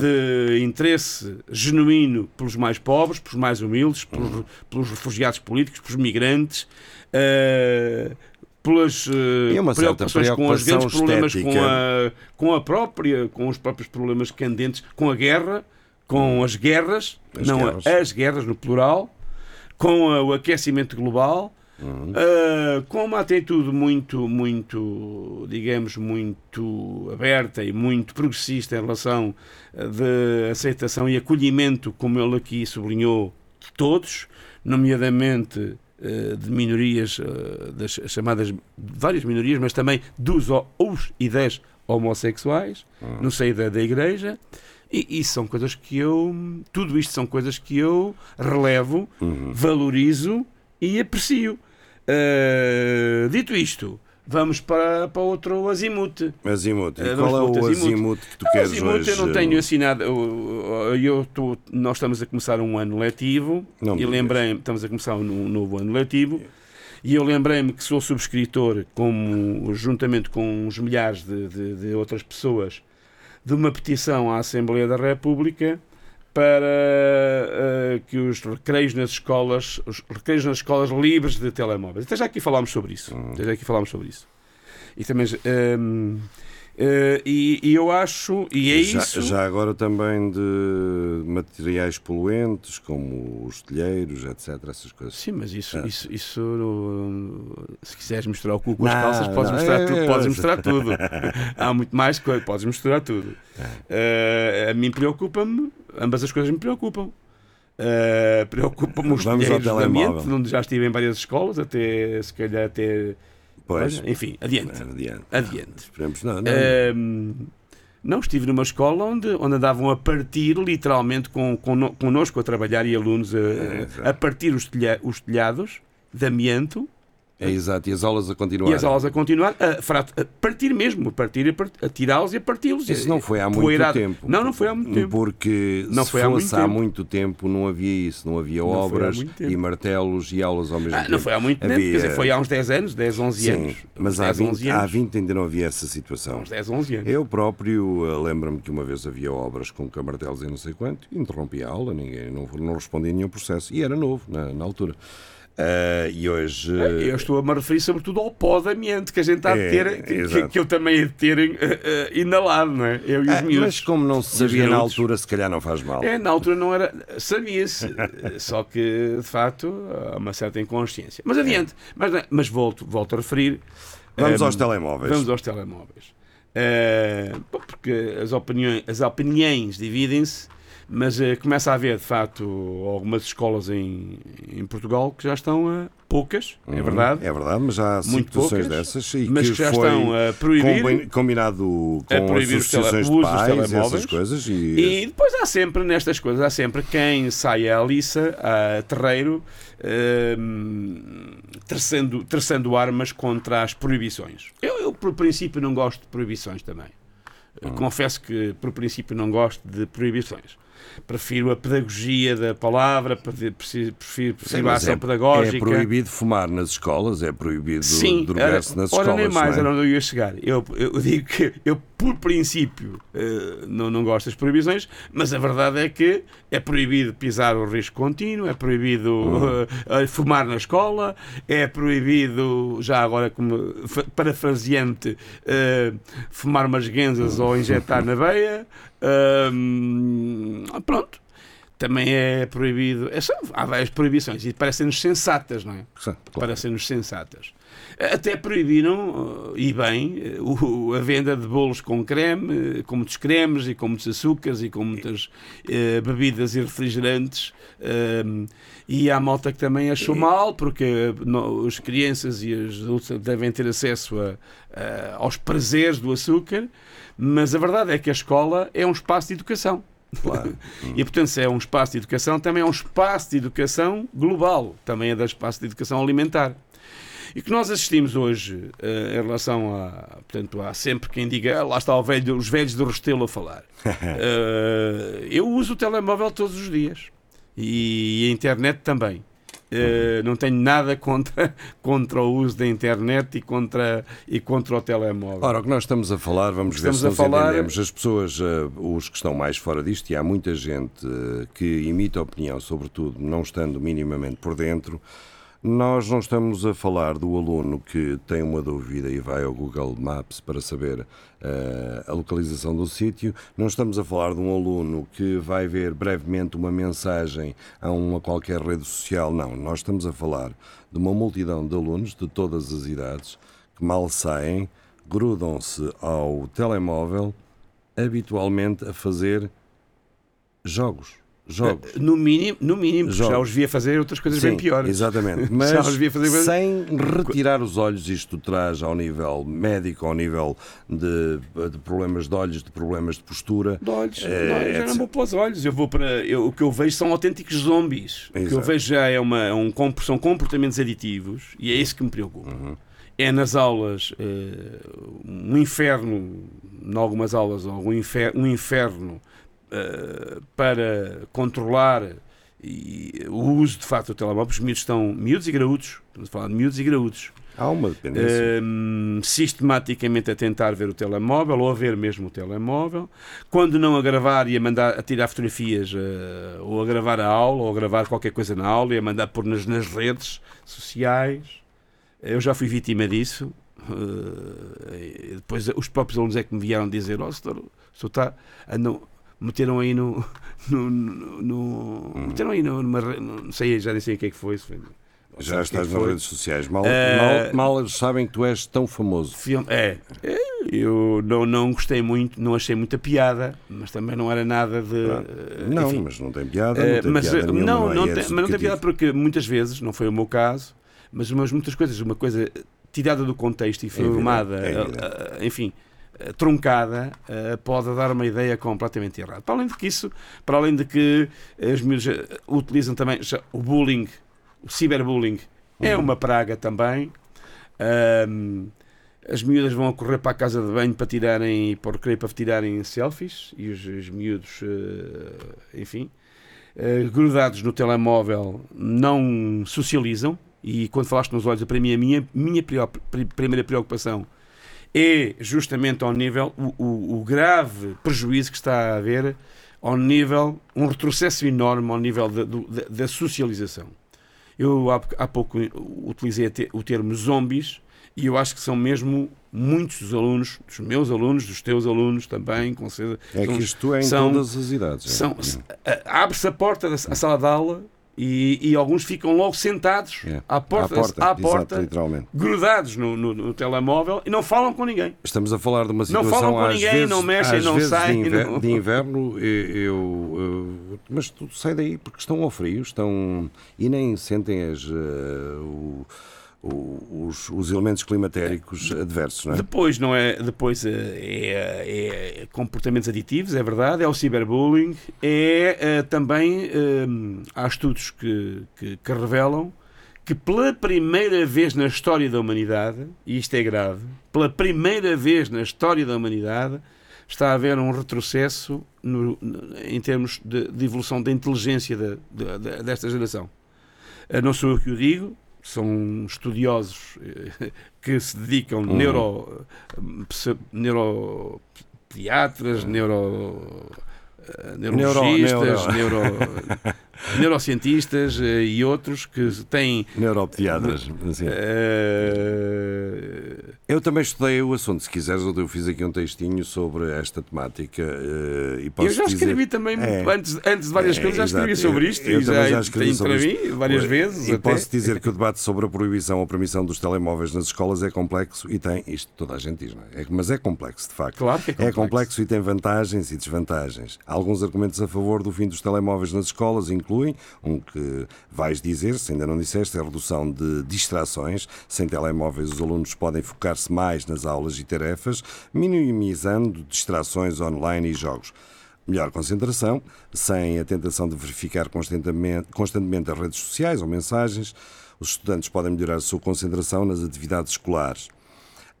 de interesse genuíno pelos mais pobres, pelos mais humildes, pelos, pelos refugiados políticos, pelos migrantes, eh, pelas certa preocupações com os grandes problemas com a, com a própria, com os próprios problemas candentes, com a guerra, com as guerras, As não guerras. as guerras no plural, com o aquecimento global, Uhum. ah, com uma atitude muito, muito, digamos, muito aberta e muito progressista em relação ah, de aceitação e acolhimento, como ele aqui sublinhou, de todos, nomeadamente ah, de minorias, ah, das chamadas várias minorias, mas também dos os e das homossexuais, no seio da, da Igreja. E isso são coisas que eu. Tudo isto são coisas que eu relevo, valorizo e aprecio. Uh, dito isto, vamos para, para outro azimuth. Azimuth. E Eh, qual é o azimuth que tu Não, queres azimuth hoje? eu não tenho assinado. Eu, eu tô- nós estamos a começar um ano letivo Não e lembrei estamos a começar um novo ano letivo. E eu lembrei-me que sou subscritor, como, juntamente com uns milhares de, de- de outras pessoas, de uma petição à Assembleia da República para eh, que os recreios nas escolas, os recreios nas escolas livres de telemóveis. Até já aqui falámos sobre isso. Hum. Até já aqui falámos sobre isso. E também ehm, eh, e, e eu acho e é já, isso. já agora também de materiais poluentes, como os telheiros, etc. Essas coisas. Sim, mas isso, Ah. isso, isso uh, se quiseres misturar o cu com as Não, calças, podes não, misturar é, tudo. é, Podes é. misturar tudo. Há muito mais coisa, podes misturar tudo. Uh, a mim preocupa-me, ambas as coisas me preocupam. Uh, preocupa-me os Vamos ao telheiros do ambiente, onde já estive em várias escolas, até se calhar até. Pois, Olha, enfim, adiante. adiante. Adiante. Esperemos, não, não. Ahm, não, estive numa escola onde, onde andavam a partir, literalmente, com, com, connosco a trabalhar e alunos a, exato. a partir os, telha- os telhados de amianto É exato, e as aulas a continuar. e as aulas a continuar, a, a partir mesmo, a partir, a, tirá-los e a parti-los. Isso não foi há muito Poeirado. tempo. Não, não foi há muito tempo. Porque Não se foi há muito fosse há tempo. muito tempo não havia isso, não havia Não obras tempo. e martelos e aulas ao mesmo Ah, tempo. não foi há muito tempo, Havia- quer dizer, foi há uns 10 anos, 10, 11 Sim, anos. mas Uns há 10, 20, 11 há anos. 20 ainda não havia essa situação. Uns 10, 11 anos. Eu próprio eh, lembro-me que uma vez havia obras com camartelos e não sei quanto, interrompi a aula, ninguém, não, não respondi a nenhum processo, e era novo na, na altura. Eh, e hoje. Eu estou a me referir sobretudo ao pó de amianto que a gente de É, ter, que, que eu também de ter eh, inalado, não é? Eu e os Ah, miúdos. mas como não se sabia na altura, se calhar não faz mal. É, na altura não era. Sabia-se, só que de facto há uma certa inconsciência. Mas adiante, mas, mas volto, volto a referir. Vamos ehm, aos telemóveis. Vamos aos telemóveis. Porque as opiniões, as opiniões dividem-se, mas eh, começa a haver de facto algumas escolas em, em Portugal que já estão a poucas, é Uhum, verdade. É verdade, mas já há Muito situações poucas, dessas e mas que já estão a proibir. combi- combinado a com proibir as os tele- associações o de pais, essas coisas. E, E depois há sempre, nestas coisas, há sempre quem saia à liça, a terreiro, hum, terçando, terçando armas contra as proibições. Eu, eu, por princípio, não gosto de proibições também. Hum. Confesso que, por princípio, não gosto de proibições. Prefiro a pedagogia da palavra, prefiro, prefiro, Sim, a ação é, pedagógica. é proibido fumar nas escolas, é proibido drogar-se ora, nas ora, escolas. nem mais, não é? era onde eu ia chegar. Eu, eu digo que eu, por princípio, eh, não, não gosto das proibições, mas a verdade é que é proibido pisar o risco contínuo, é proibido Hum. eh, eh, fumar na escola, é proibido, já agora como parafraseante, fumar umas guenzas ou injetar na veia. Hum, pronto. Também é proibido. é há várias proibições e parecem-nos sensatas, não é? Claro. parecem-nos sensatas. Até proibiram, eh, e bem, o- a venda de bolos com creme, eh, com muitos cremes e com muitos açúcares e com muitas eh, bebidas e refrigerantes. ehm, e há malta que também achou mal, porque as crianças e os adultos devem ter acesso a- a- aos prazeres do açúcar, mas a verdade é que a escola é um espaço de educação. Claro. E portanto, se é um espaço de educação, também é um espaço de educação global, também é da espaço de educação alimentar. E que nós assistimos hoje eh, em relação a. Portanto, há sempre quem diga, "Ah, lá está o velho, os velhos do Restelo a falar. Eh, eu uso o telemóvel todos os dias e a internet também. Eh, não tenho nada contra, contra o uso da internet e contra, e contra o telemóvel. Ora, o que nós estamos a falar, vamos ver se a nos falar- entendemos. As pessoas, eh, os que estão mais fora disto, e há muita gente eh, que imita opinião, sobretudo não estando minimamente por dentro, nós não estamos a falar do aluno que tem uma dúvida e vai ao Google Maps para saber eh, a localização do sítio, não estamos a falar de um aluno que vai ver brevemente uma mensagem a uma qualquer rede social, não. Nós estamos a falar de uma multidão de alunos de todas as idades que mal saem, grudam-se ao telemóvel, habitualmente a fazer jogos. Jogos. No mínimo, no mínimo já os via fazer outras coisas bem Sim, piores. Exatamente. Mas Já os via fazer coisas- sem retirar os olhos, isto traz ao nível médico, ao nível de, de problemas de olhos, de problemas de postura. De olhos, É, não, eu já etc. não vou para os olhos, eu vou para. eu- o que eu vejo são autênticos zombies. O que eu Exato. vejo já é, uma, é um, são comportamentos aditivos e é isso que me preocupa. Uhum. É nas aulas eh, um inferno, em algumas aulas, algum infer, um inferno eh, para controlar e, o uso de facto do telemóvel. Os miúdos estão miúdos e graúdos, estamos a falar de miúdos e graúdos. Há uma dependência. Hum, sistematicamente a tentar ver o telemóvel ou a ver mesmo o telemóvel, quando não a gravar e a mandar a tirar fotografias eh, ou a gravar a aula ou a gravar qualquer coisa na aula e a mandar pôr nas, nas redes sociais. Eu já fui vítima disso. e depois os próprios alunos é que me vieram dizer: Ó, senhor, o senhor está. andam- meteram aí no. no, no- no- meteram aí numa, não sei, já nem sei o que é que foi. foi- Já é estás nas redes sociais. Mal, Eh, mal, mal eles sabem que tu és tão famoso. Filme, é, É, eu não, não gostei muito, não achei muita piada, mas também não era nada de. eh, Não, enfim. mas não tem piada. Eh, Não tem mas, piada nenhuma, não, é não esse tem, mas não tem piada porque muitas vezes, não foi o meu caso, mas umas, muitas coisas, uma coisa tirada do contexto e evidente, filmada, é evidente. eh, enfim, truncada, eh, pode dar uma ideia completamente errada. Para além de que isso, para além de que as miúdas eh, utilizam também já, o bullying, o ciberbullying, é Uhum. uma praga também. Ahm, as miúdas vão correr para a casa de banho para tirarem, por querer para tirarem selfies e os, os miúdos, eh, enfim, eh, grudados no telemóvel, não socializam. E quando falaste nos olhos, para mim, a minha, minha primeira preocupação é justamente ao nível, o, o- o grave prejuízo que está a haver ao nível, um retrocesso enorme ao nível da, da- da socialização. Eu há, há pouco utilizei te- o termo zombies e eu acho que são mesmo muitos dos alunos, dos meus alunos, dos teus alunos também, com certeza. É que isto é em são- todas as idades. é. Abre-se a porta da a sala de aula e, e alguns ficam logo sentados É. à porta, à porta, à exato, porta literalmente. grudados no, no- no telemóvel e não falam com ninguém. Estamos a falar de uma Não situação falam com às ninguém, vezes, não mexem, não saem, De, inver- não- de inverno, eu, eu- mas tudo sai daí porque estão ao frio, estão e nem sentem as, o- o- os, os elementos climatéricos adversos, não é? Depois não é, depois eh, é, é comportamentos aditivos, é verdade, é o ciberbullying, é eh, também eh, há estudos que, que, que revelam que pela primeira vez na história da humanidade, e isto é grave, pela primeira vez na história da humanidade está a haver um retrocesso no- no- em termos de, de evolução da inteligência da- da- desta geração. Eh, Não sou eu que o digo, são estudiosos eh, que se dedicam neuro, pse- neuropediatras, neuro, eh, neurologistas, neuro- neuro, neurocientistas eh, e outros que têm Neuropediatras. assim. eh, Eu também estudei o assunto, se quiseres, eu fiz aqui um textinho sobre esta temática eh, e posso eu já dizer- escrevi também, É. antes, antes de várias É, coisas, já escrevi exato. sobre isto eu e já, já escrevi sobre para isto. mim várias vezes. E até. posso dizer que o debate sobre a proibição ou permissão dos telemóveis nas escolas é complexo e tem, isto toda a gente diz, não é? É- Mas é complexo, de facto. Claro que é complexo. complexo e tem vantagens e desvantagens. Alguns argumentos a favor do fim dos telemóveis nas escolas incluem, um que vais dizer, se ainda não disseste, é a redução de distrações. Sem telemóveis, os alunos podem focar-se mais nas aulas e tarefas, minimizando distrações online e jogos. Melhor concentração, sem a tentação de verificar constantemente, constantemente as redes sociais ou mensagens. Os estudantes podem melhorar a sua concentração nas atividades escolares.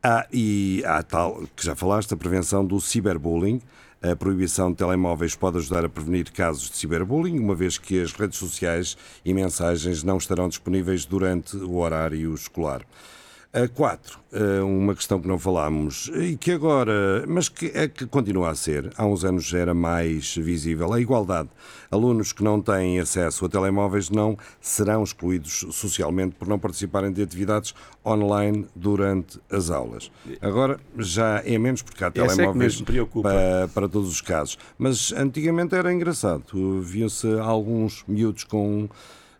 Há, e há tal, que já falaste, a prevenção do ciberbullying. A proibição de telemóveis pode ajudar a prevenir casos de ciberbullying, uma vez que as redes sociais e mensagens não estarão disponíveis durante o horário escolar. A quatro, eh, uma questão que não falámos e que agora, mas que é que continua a ser, há uns anos era mais visível, a igualdade. Alunos que não têm acesso a telemóveis não serão excluídos socialmente por não participarem de atividades online durante as aulas. Agora já é menos porque há é telemóveis preocupa. para, para todos os casos. Mas antigamente era engraçado. Viam-se alguns miúdos com.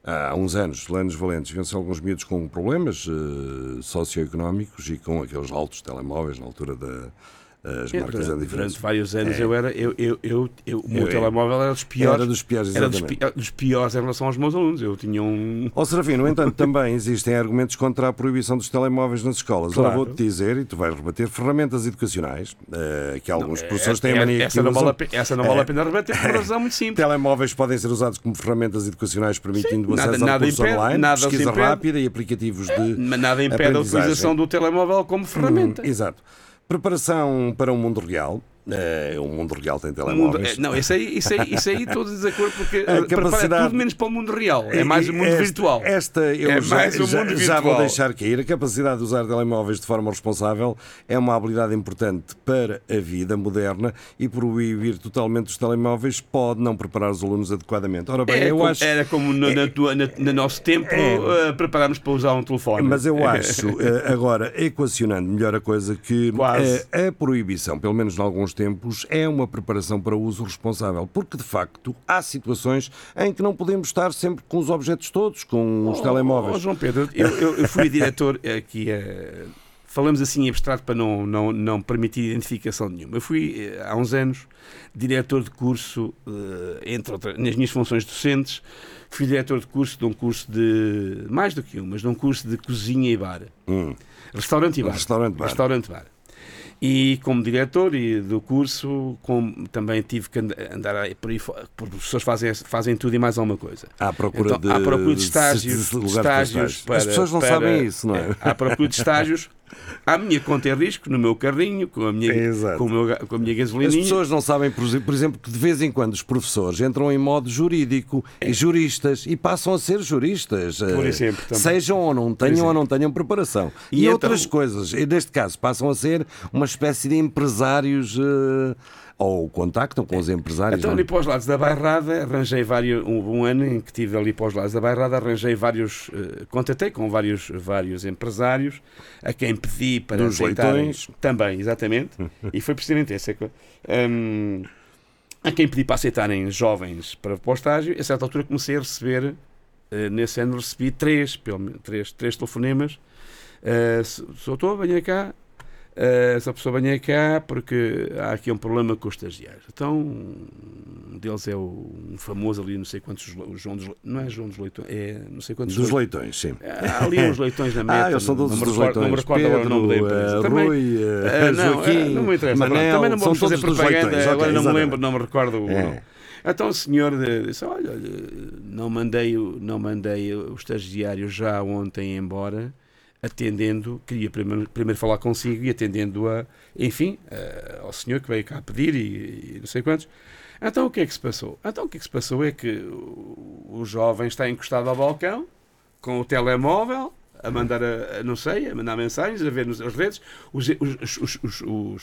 Há uns anos, Lenos Valentes, viam-se alguns miúdos com problemas eh, socioeconómicos e com aqueles altos telemóveis na altura das É, marcas durante, diferentes. durante vários anos eu era eu, eu, eu, eu- o meu Eu- eu- telemóvel era dos piores Era dos piores, era dos, exatamente. pi- dos piores em relação aos meus alunos eu tinha um Ó Serafim, no entanto, também existem argumentos contra a proibição dos telemóveis nas escolas. Ora, Claro. vou-te dizer, e tu vais rebater, ferramentas educacionais, eh, que alguns professores têm a É- mania essa, que não vale a, essa não vale É. a pena rebater por uma razão muito simples Telemóveis podem ser usados como ferramentas educacionais, permitindo o Sim, nada- acesso nada ao curso impede- online, nada pesquisa rápida e aplicativos de mas nada impede a utilização do telemóvel como ferramenta Hum, exato. Preparação para um mundo real. Eh, o mundo real tem O mundo- telemóveis. é, não, isso aí, isso aí, isso aí estou de desacordo porque A eh, prepara capacidade- tudo menos para o mundo real. É mais o mundo Esta- virtual. Esta eu É já, mais o já- já vou deixar cair. A capacidade de usar telemóveis de forma responsável é uma habilidade importante para a vida moderna e proibir totalmente os telemóveis pode não preparar os alunos adequadamente. Ora bem, É eu como- acho. Era como no, na tua- na- no nosso tempo É. eh, prepararmos para usar um telefone. Mas eu acho, eh, agora, equacionando melhor a coisa, que a proibição, pelo menos em alguns tempos, é uma preparação para o uso responsável. Porque, de facto, há situações em que não podemos estar sempre com os objetos todos, com os Oh, telemóveis. João Pedro, eu, eu- eu fui diretor aqui, eh, falamos assim em abstrato para não, não, não permitir identificação nenhuma. Eu fui, eh, há uns anos, diretor de curso, eh, entre outras, nas minhas funções docentes, fui diretor de curso de um curso de, mais do que um, mas de um curso de cozinha e bar. Hum. Restaurante e bar. Restaurante-bar. Restaurante-bar. E como diretor e do curso, também tive que and- andar aí por aí porque os professores fazem, fazem tudo e mais alguma coisa. À procura Então, de, à procura de de estágios, lugares estágios para, As pessoas não para- sabem isso, não é? À procura de estágios, à minha conta e risco, no meu carrinho, com a minha, Exato. com o meu com a minha As gasolininha. pessoas não sabem, por exe- por exemplo, que de vez em quando os professores entram em modo jurídico e juristas e passam a ser juristas. É. Por eh, exemplo, também. Sejam ou não tenham ou não tenham preparação. E E, então- outras coisas. E neste caso, passam a ser uma espécie de empresários. eh, ou contactam com os empresários. Então, não ali é? para os lados da Bairrada, arranjei vários. Um, um ano em que estive ali para os lados da Bairrada, arranjei vários. eh, contatei com vários, vários empresários a quem pedi para Dos aceitarem. leitões. Também, exatamente. e foi precisamente essa. co- hum, a quem pedi para aceitarem jovens para, para o estágio, a certa altura comecei a receber. eh, nesse ano recebi três, pelo três, três telefonemas. Uh, sou estou, venha cá. Uh, essa pessoa venha cá porque há aqui um problema com os estagiários. Então, um deles é o, um famoso ali, não sei quantos, o João dos, não é João dos Leitões, é não sei quantos Dos Le- leitões, sim. Há ali uns leitões na meta. Ah, eles são não, todos me dos recordo, não me leitões. recordo agora o nome da empresa. eh, Também, Rui, eh, eh, não, Joaquim, eh, não me interessa. Manel, também não vamos fazer dos propaganda. leitões, agora não me lembro, não me recordo o É. nome. Então o senhor eh, disse: Olha, olha, não mandei, não mandei o estagiário já ontem embora, atendendo, queria primeiro, primeiro falar consigo e atendendo a, enfim, eh, ao senhor que veio cá pedir e, e não sei quantos. Então o que é que se passou? Então o que é que se passou é que o, o jovem está encostado ao balcão com o telemóvel a mandar, a, a- não sei, a mandar mensagens, a ver nas as redes, os, os, os,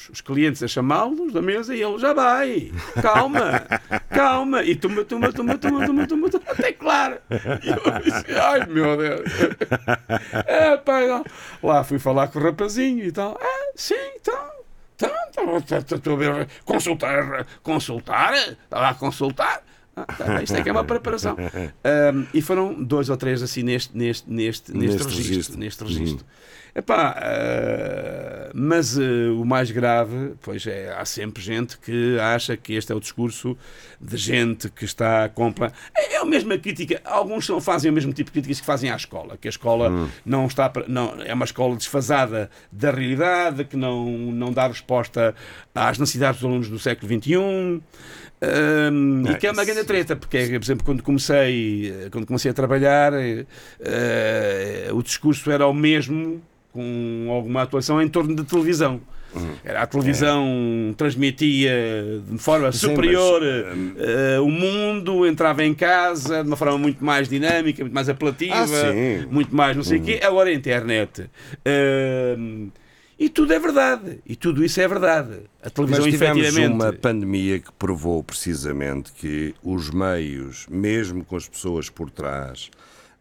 os, clientes a chamá-los da mesa e ele já vai, calma, calma, e tuma, tuma, tuma, tuma, tuma, tuma, tuma, até claro. E eu disse, ai meu Deus, é, não. lá fui falar com o rapazinho e tal, ah, sim, então. Então, então, estou a ver, consultar, consultar, estava a consultar. Ah, tá isto é que é uma preparação. Ahm, e foram dois ou três assim neste, neste, neste, neste, Neste registro. registro. Neste registro. Epá, ah, mas ah, o mais grave, pois é, há sempre gente que acha que este é o discurso de gente que está a compra. É, é a mesma crítica, alguns são, fazem o mesmo tipo de críticas que fazem à escola, que a escola não está não é uma escola desfasada da realidade, que não, não dá resposta às necessidades dos alunos do século XXI. Hum, e que é uma grande treta, porque, por exemplo, quando comecei, eh, quando comecei a trabalhar, eh, o discurso era o mesmo, com alguma atuação em torno da televisão. Era a televisão transmitia de forma Sim, superior mas, eh, o mundo, entrava em casa de uma forma muito mais dinâmica, muito mais apelativa, Ah, muito mais não sei o quê. Agora a internet. Hum, e tudo é verdade. E tudo isso é verdade. A televisão, Mas tivemos efetivamente. uma pandemia que provou precisamente que os meios, mesmo com as pessoas por trás,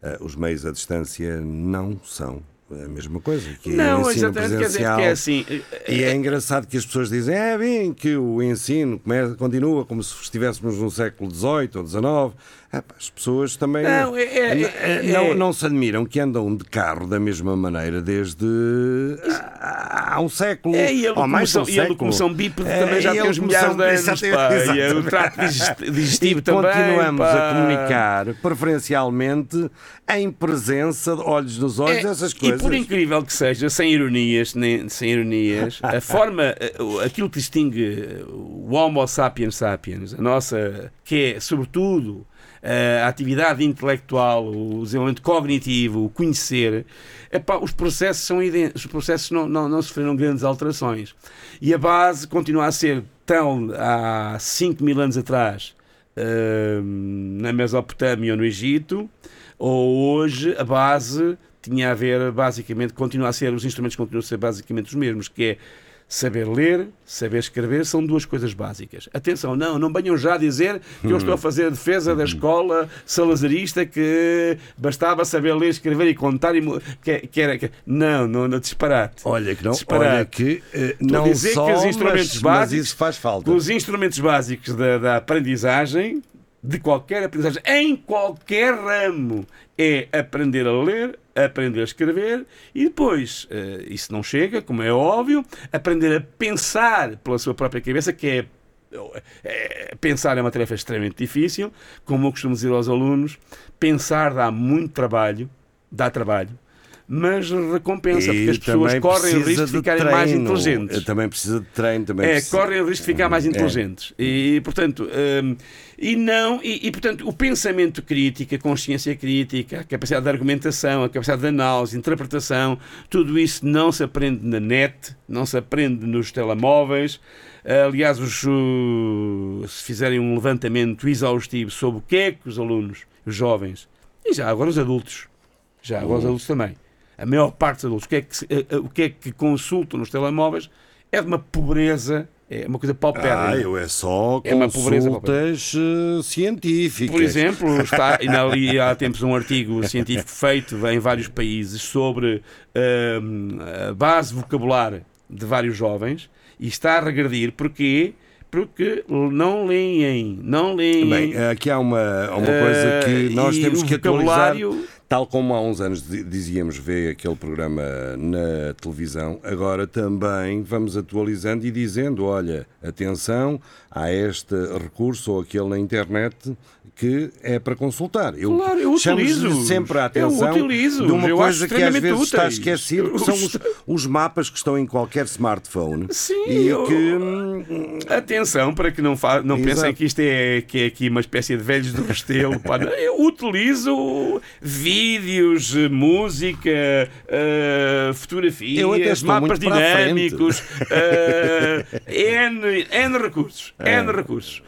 eh, os meios à distância não são a mesma coisa. Que Não, o ensino presencial. que é assim. E é engraçado que as pessoas dizem, é bem, que o ensino começa, continua como se estivéssemos no século XVIII ou XIX. Pá, as pessoas também Não, é- é- é- não, é- não se admiram que andam de carro da mesma maneira desde há há um século. É, e a ou mais um locomoção, e a século. locomoção bípede É, também já e tem uns milhares de locomoção- anos. Pá, e o trato digest- digestivo e também. continuamos pá. a comunicar preferencialmente em presença, de olhos nos olhos, É, essas E coisas. por incrível que seja, sem ironias, nem, sem ironias, a forma, eh, aquilo que distingue o Homo sapiens sapiens, a nossa, que é, sobretudo, a atividade intelectual, o desenvolvimento cognitivo, o conhecer, epá, os processos são os processos não, não, não sofreram grandes alterações. E a base continua a ser tão há 5 mil anos atrás, eh, na Mesopotâmia ou no Egito, ou hoje a base tinha a ver basicamente, continua a ser, os instrumentos continuam a ser basicamente os mesmos, que é saber ler, saber escrever, são duas coisas básicas. Atenção, não, não venham já dizer que eu estou a fazer a defesa da escola salazarista que bastava saber ler, escrever e contar e que, que era que- não, não, não disparate. Olha que não, Disparate. olha que a não dizer só, que os instrumentos mas, mas básicos- isso faz falta. Os instrumentos básicos da, da aprendizagem, de qualquer aprendizagem, em qualquer ramo, é aprender a ler, aprender a escrever e depois, eh, isso não chega, como é óbvio, aprender a pensar pela sua própria cabeça, que é é, pensar é uma tarefa extremamente difícil. Como eu costumo dizer aos alunos, pensar dá muito trabalho, dá trabalho, mas recompensa, porque as pessoas correm o risco de ficarem mais treino. inteligentes. Também precisa de treino. Também É, precisa- correm o risco de ficar mais É. inteligentes. E, portanto, hum, e não, e, e, portanto, o pensamento crítico, a consciência crítica, a capacidade de argumentação, a capacidade de análise, interpretação, tudo isso não se aprende na net, não se aprende nos telemóveis. Aliás, os, se fizerem um levantamento exaustivo sobre o que é que os alunos, os jovens, e já agora os adultos, já agora os Uhum. adultos também, a maior parte dos adultos, o que é que, eh, eh, o que, é que consultam nos telemóveis é de uma pobreza É uma coisa paupérrima. Ah, eu é só É uma pobreza consultas eh, científicas. Por exemplo, está ali há tempos um artigo científico feito em vários países sobre hum, a base vocabular de vários jovens e está a regredir. Porquê? Porque não leem, não leem. Bem, aqui há uma, uma coisa que Eh, nós temos que atualizar. Tal como há uns anos di- dizíamos ver aquele programa na televisão, agora também vamos atualizando e dizendo: olha, atenção, há este recurso ou aquele na internet que é para consultar. Eu Claro, eu utilizo. sempre a Eu atenção utilizo. de uma Eu coisa que às vezes está úteis. esquecido, que são os, Eu- os mapas que estão em qualquer smartphone Sim, e eu- que Atenção para que não, fa... não Exato. pensem que isto é, que é aqui uma espécie de velhos do Restelo. pá. Eu utilizo vídeos, música, eh, fotografias, Eu mapas dinâmicos, eh, N, N recursos. É. N recursos.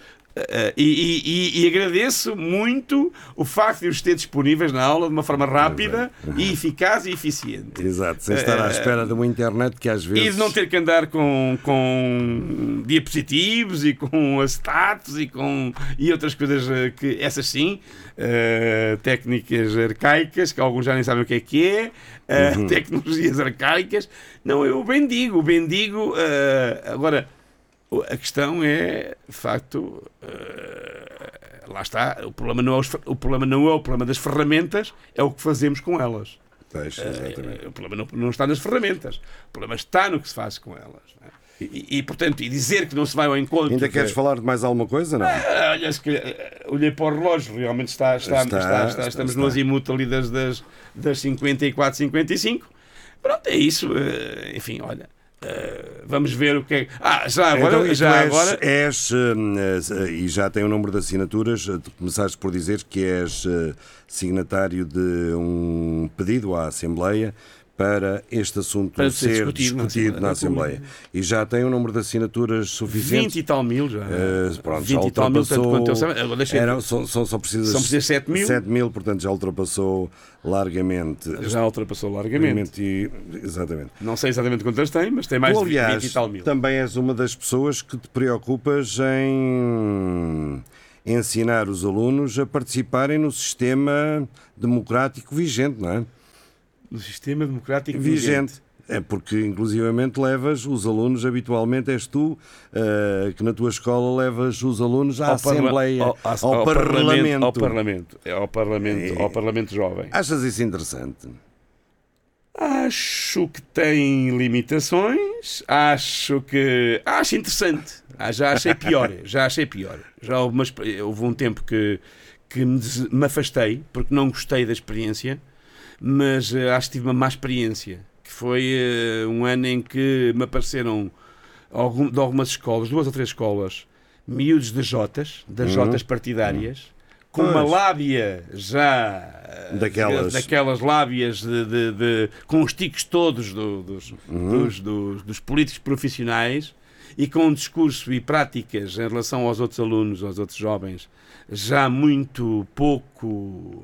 Eh, e, e- e- agradeço muito o facto de os ter disponíveis na aula de uma forma rápida e eficaz e eficiente. Exato, sem estar à espera de uma internet que às vezes. E de não ter que andar com, com diapositivos e com status e com e outras coisas eh, que essas sim, eh, técnicas arcaicas, que alguns já nem sabem o que é que é, eh, Uhum. tecnologias arcaicas. Não, eu bendigo, bendigo. eh, agora, a questão é, de facto, eh, lá está, o problema, não é os o problema não é o problema das ferramentas, é o que fazemos com elas. Eh, O problema não, não está nas ferramentas. O problema está no que se faz com elas. é? E, e, portanto, e dizer que não se vai ao encontro. Ainda queres falar de mais alguma coisa? Não. Ah, Olha, se calhar, eh, olhei para o relógio, realmente está, está, Está, está- está- estamos está. no azimuth ali das, das, das 54, 55. Pronto, é isso. eh, Enfim, olha. Eh, vamos ver o que é. Ah, já agora. Então, e tu já és, agora és, hum, eh, e já tem o número de assinaturas, eh, tu começaste por dizer que és eh, signatário de um pedido à Assembleia para este assunto Para ser ser discutido na discutido na Assembleia Assembleia. E já tem o número de assinaturas 20 suficientes. e tal mil já. Eh, pronto, 20 já e tal mil, tanto quanto eu sei. Era, são, são só precisas São precisas 7 mil. 7 mil, portanto já ultrapassou largamente. Já ultrapassou largamente. E- exatamente. Não sei exatamente quantas tem, mas tem mais Tu, de 20 aliás, e tal mil. também és uma das pessoas que te preocupas em ensinar os alunos a participarem no sistema democrático vigente, não é? Do sistema democrático Vigente. É porque, inclusivamente, levas os alunos, habitualmente és tu, eh, que na tua escola levas os alunos à Ao Assembleia, ao- ao, ao Parlamento. Ao Parlamento. Ao Parlamento, É. ao Parlamento Jovem. Achas isso interessante? Acho que tem limitações. Acho que. Acho interessante. Ah, já achei pior. Já achei pior. Já houve, uma houve um tempo que, que me, des- me afastei porque não gostei da experiência, mas eh, acho que tive uma má experiência. Que foi eh, um ano em que me apareceram algum, de algumas escolas, duas ou três escolas, miúdos de Jotas, das Jotas partidárias, com uma Pois. lábia já eh, Daquelas. daquelas lábias de, de- de- com os tiques todos do- dos, dos, dos- dos políticos profissionais e com um discurso e práticas em relação aos outros alunos, aos outros jovens, já muito pouco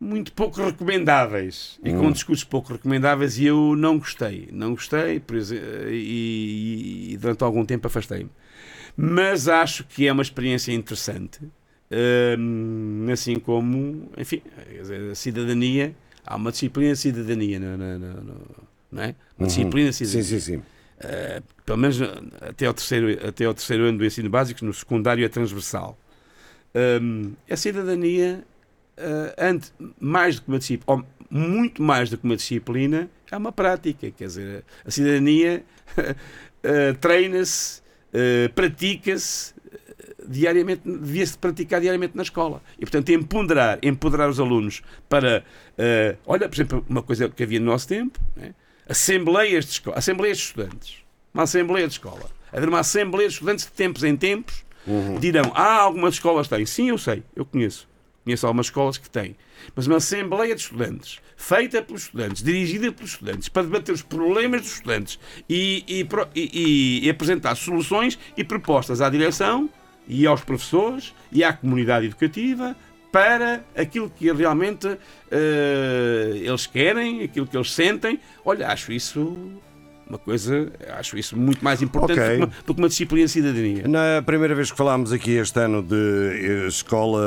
muito pouco recomendáveis e com discursos pouco recomendáveis e eu não gostei, não gostei exe- e, e durante algum tempo afastei-me. Mas acho que é uma experiência interessante, hum, assim como, enfim, a cidadania, há uma disciplina de cidadania, no- no- no- não é? Uma disciplina de Sim, cidadania. sim, sim. Uh, pelo menos até ao, terceiro, até ao terceiro ano do ensino básico, no secundário é transversal. Um, a cidadania, ante, mais do que uma disciplina, ou muito mais do que uma disciplina, é uma prática. Quer dizer, a cidadania uh, treina-se, uh, pratica-se diariamente, devia-se praticar diariamente na escola. E, portanto, empoderar, empoderar os alunos para. uh, olha, por exemplo, uma coisa que havia no nosso tempo, né? assembleias de escola, assembleias de estudantes, uma assembleia de escola. Haver uma assembleia de estudantes de tempos em tempos, dirão, ah, algumas escolas têm. Sim, eu sei, eu conheço. Conheço algumas escolas que têm. Mas uma assembleia de estudantes, feita pelos estudantes, dirigida pelos estudantes, para debater os problemas dos estudantes e, e e- e apresentar soluções e propostas à direção e aos professores e à comunidade educativa para aquilo que realmente eh, eles querem, aquilo que eles sentem. Olha, acho isso Uma coisa, acho isso muito mais importante Ok. do, que uma, do que uma disciplina de cidadania. Na primeira vez que falámos aqui este ano de eh, escola,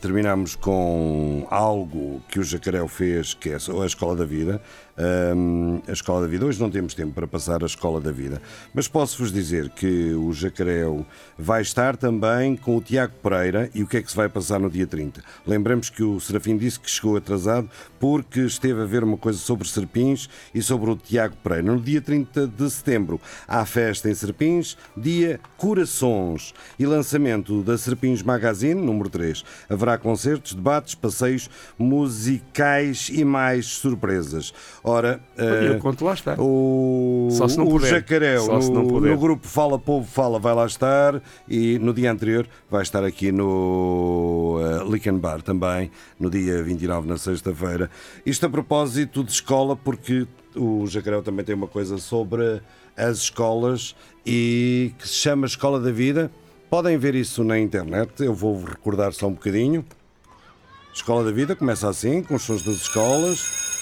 terminámos com algo que o Jacarel fez, que é a Escola da Vida. Hum, a Escola da Vida. Hoje não temos tempo para passar a Escola da Vida, mas posso-vos dizer que o Jacarel vai estar também com o Tiago Pereira e o que é que se vai passar no dia 30. Lembramos que o Serafim disse que chegou atrasado porque esteve a ver uma coisa sobre Serpins e sobre o Tiago Pereira. No dia 30 de setembro há festa em Serpins, dia Corações e lançamento da Serpins Magazine, número 3. Haverá concertos, debates, passeios musicais e mais surpresas. Ora, Eu eh, conto lá está. o, Só se não o. Jacaré no, no grupo Fala Povo Fala vai lá estar e no dia anterior vai estar aqui no uh, Licken Bar também, no dia 29, na sexta-feira. Isto a propósito de escola, porque o Jacaré também tem uma coisa sobre as escolas e que se chama Escola da Vida. Podem ver isso na internet, eu vou recordar só um bocadinho. Escola da Vida começa assim, com os sons das escolas.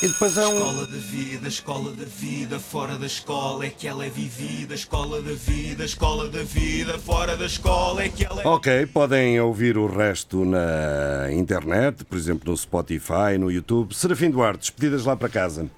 E depois é um. Escola da vida, escola da vida, fora da escola é que ela é vivida. Escola da vida, escola da vida, fora da escola é que ela é. Ok, podem ouvir o resto na internet, por exemplo no Spotify, no YouTube. Serafim Duarte, despedidas lá para casa.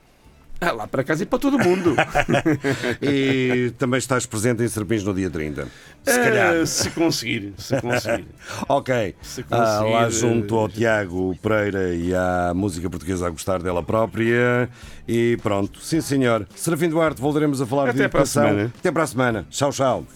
Ah, lá para casa e para todo mundo. E também estás presente em Serpins no dia 30. Se Eh, calhar. se conseguir, se conseguir. Ok. Se Ah, lá conseguir, junto ao Tiago Pereira e à música portuguesa a gostar dela própria. E pronto, sim senhor. Serafim Duarte, voltaremos a falar de Até para a educação. semana. Até para a semana. Tchau, tchau.